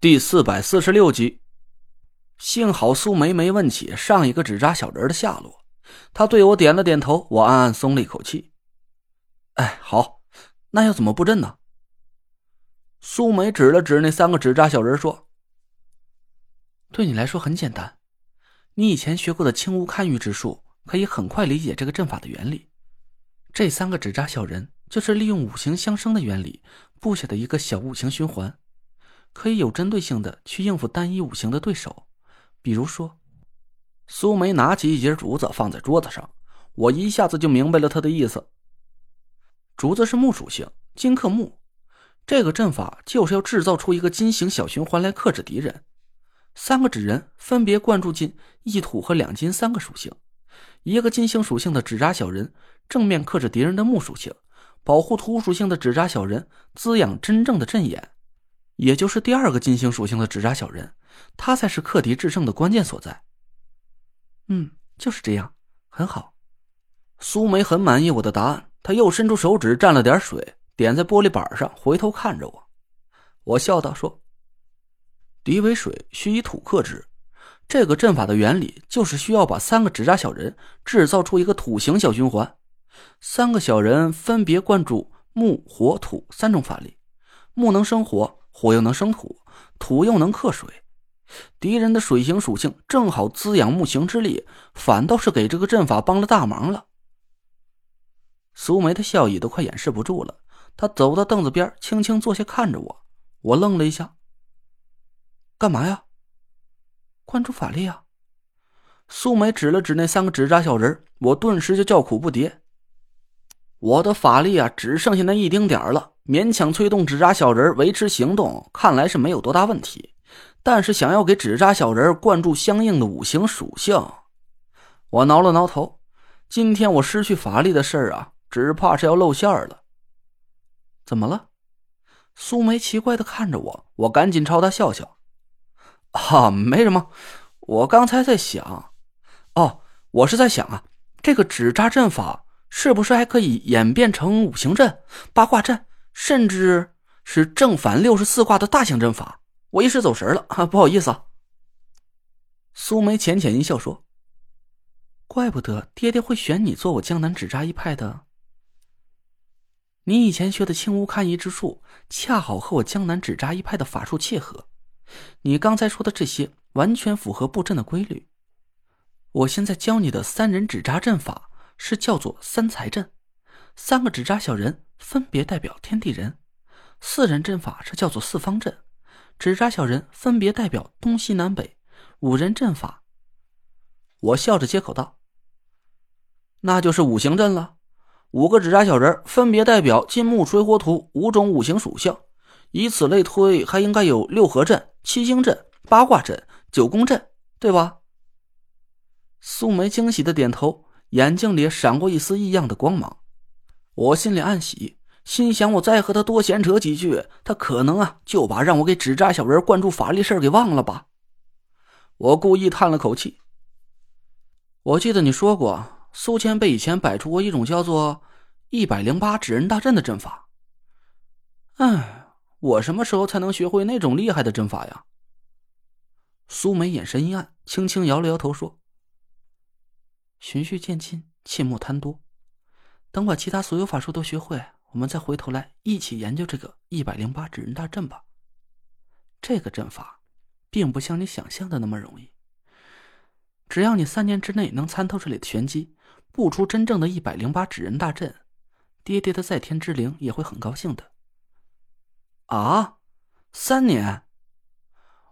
第四百四十六集，幸好苏梅没问起上一个纸扎小人的下落，他对我点了点头，我暗暗松了一口气。哎，好，那要怎么布阵呢？苏梅指了指那三个纸扎小人说：“对你来说很简单，你以前学过的轻无看玉之术，可以很快理解这个阵法的原理。这三个纸扎小人就是利用五行相生的原理布下的一个小五行循环。”可以有针对性的去应付单一五行的对手，比如说，苏梅拿起一截竹子放在桌子上，我一下子就明白了他的意思。竹子是木属性，金克木，这个阵法就是要制造出一个金型小循环来克制敌人。三个纸人分别灌注进一土和两金三个属性，一个金星属性的纸扎小人正面克制敌人的木属性，保护土属性的纸扎小人滋养真正的阵眼。也就是第二个金星属性的纸扎小人，他才是克敌制胜的关键所在。嗯，就是这样，很好。苏梅很满意我的答案，她又伸出手指蘸了点水，点在玻璃板上，回头看着我。我笑道：“说，敌为水，需以土克之。这个阵法的原理就是需要把三个纸扎小人制造出一个土形小循环，三个小人分别灌注木、火、土三种法力，木能生火。”火又能生土，土又能克水，敌人的水行属性正好滋养木行之力，反倒是给这个阵法帮了大忙了。苏梅的笑意都快掩饰不住了，她走到凳子边，轻轻坐下，看着我。我愣了一下，干嘛呀？关注法力啊！苏梅指了指那三个纸扎小人，我顿时就叫苦不迭。我的法力啊，只剩下那一丁点儿了。勉强催动纸扎小人维持行动，看来是没有多大问题。但是想要给纸扎小人灌注相应的五行属性，我挠了挠头。今天我失去法力的事儿啊，只怕是要露馅了。怎么了？苏梅奇怪的看着我，我赶紧朝她笑笑。啊，没什么，我刚才在想，哦，我是在想啊，这个纸扎阵法是不是还可以演变成五行阵、八卦阵？甚至是正反六十四卦的大型阵法，我一时走神了啊，不好意思。啊。苏梅浅浅一笑说：“怪不得爹爹会选你做我江南纸扎一派的。你以前学的青乌看一之术，恰好和我江南纸扎一派的法术契合。你刚才说的这些，完全符合布阵的规律。我现在教你的三人纸扎阵法，是叫做三才阵，三个纸扎小人。”分别代表天地人，四人阵法是叫做四方阵，纸扎小人分别代表东西南北，五人阵法。我笑着接口道：“那就是五行阵了，五个纸扎小人分别代表金木水火土五种五行属性，以此类推，还应该有六合阵、七星阵、八卦阵、九宫阵，对吧？”素梅惊喜的点头，眼睛里闪过一丝异样的光芒。我心里暗喜，心想我再和他多闲扯几句，他可能啊就把让我给纸扎小人灌注法力事儿给忘了吧。我故意叹了口气。我记得你说过，苏千被以前摆出过一种叫做“一百零八纸人大阵”的阵法。哎，我什么时候才能学会那种厉害的阵法呀？苏梅眼神阴暗，轻轻摇了摇头说：“循序渐进，切莫贪多。”等把其他所有法术都学会，我们再回头来一起研究这个一百零八指人大阵吧。这个阵法，并不像你想象的那么容易。只要你三年之内能参透这里的玄机，布出真正的一百零八指人大阵，爹爹的在天之灵也会很高兴的。啊，三年！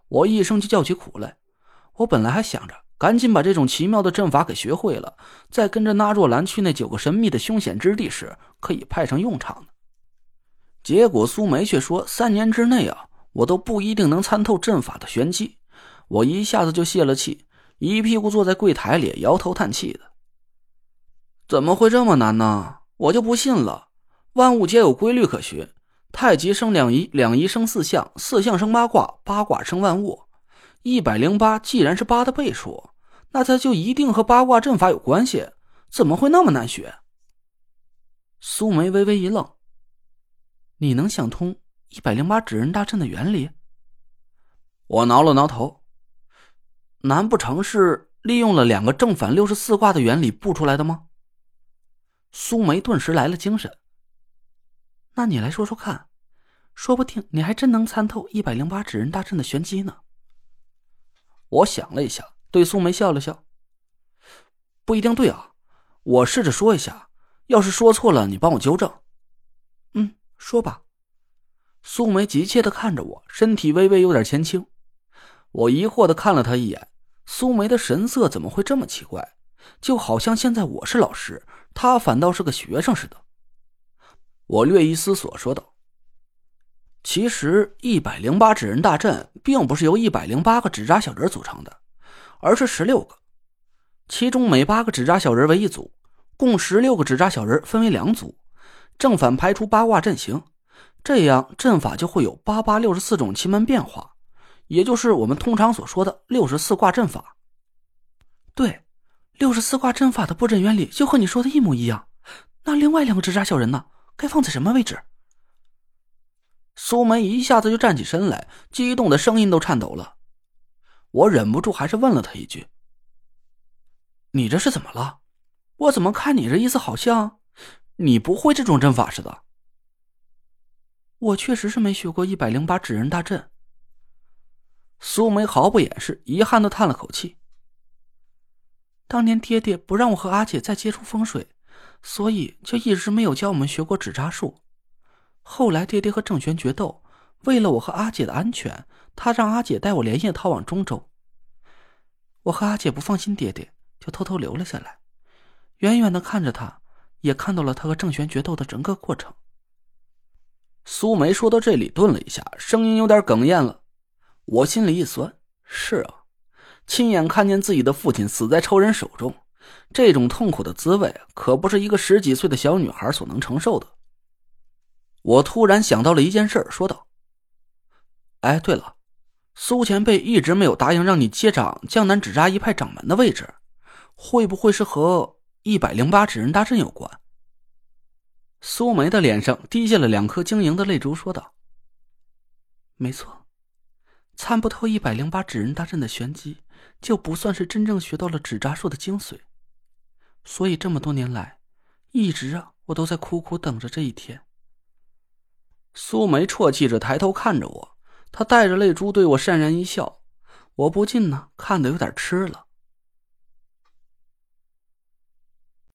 我一声就叫起苦来。我本来还想着。赶紧把这种奇妙的阵法给学会了，再跟着纳若兰去那九个神秘的凶险之地时，可以派上用场。结果苏梅却说：“三年之内啊，我都不一定能参透阵法的玄机。”我一下子就泄了气，一屁股坐在柜台里，摇头叹气的。怎么会这么难呢？我就不信了。万物皆有规律可循，太极生两仪，两仪生四象，四象生八卦，八卦生万物。一百零八，既然是八的倍数，那它就一定和八卦阵法有关系。怎么会那么难学？苏梅微微一愣：“你能想通一百零八指人大阵的原理？”我挠了挠头，难不成是利用了两个正反六十四卦的原理布出来的吗？苏梅顿时来了精神。那你来说说看，说不定你还真能参透一百零八指人大阵的玄机呢。我想了一下，对苏梅笑了笑。不一定对啊，我试着说一下，要是说错了，你帮我纠正。嗯，说吧。苏梅急切的看着我，身体微微有点前倾。我疑惑的看了她一眼，苏梅的神色怎么会这么奇怪？就好像现在我是老师，她反倒是个学生似的。我略一思索，说道：“其实一百零八纸人大阵并不是由一百零八个纸扎小人组成的，而是十六个，其中每八个纸扎小人为一组，共十六个纸扎小人分为两组，正反排出八卦阵型。”这样阵法就会有八八六十四种奇门变化，也就是我们通常所说的六十四卦阵法。对，六十四卦阵法的布阵原理就和你说的一模一样。那另外两个纸扎小人呢？该放在什么位置？苏梅一下子就站起身来，激动的声音都颤抖了。我忍不住还是问了他一句：“你这是怎么了？我怎么看你这意思好像你不会这种阵法似的？”我确实是没学过一百零八纸人大阵。苏梅毫不掩饰，遗憾的叹了口气。当年爹爹不让我和阿姐再接触风水，所以就一直没有教我们学过纸扎术。后来爹爹和郑玄决斗，为了我和阿姐的安全，他让阿姐带我连夜逃往中州。我和阿姐不放心爹爹，就偷偷留了下来，远远的看着他，也看到了他和郑玄决斗的整个过程。苏梅说到这里，顿了一下，声音有点哽咽了。我心里一酸，是啊，亲眼看见自己的父亲死在仇人手中，这种痛苦的滋味可不是一个十几岁的小女孩所能承受的。我突然想到了一件事，说道：“哎，对了，苏前辈一直没有答应让你接掌江南纸扎一派掌门的位置，会不会是和一百零八纸人大阵有关？”苏梅的脸上滴下了两颗晶莹的泪珠，说道：“没错，参不透一百零八纸人大阵的玄机，就不算是真正学到了纸扎术的精髓。所以这么多年来，一直啊，我都在苦苦等着这一天。”苏梅啜泣着抬头看着我，她带着泪珠对我潸然一笑，我不禁呢看得有点痴了。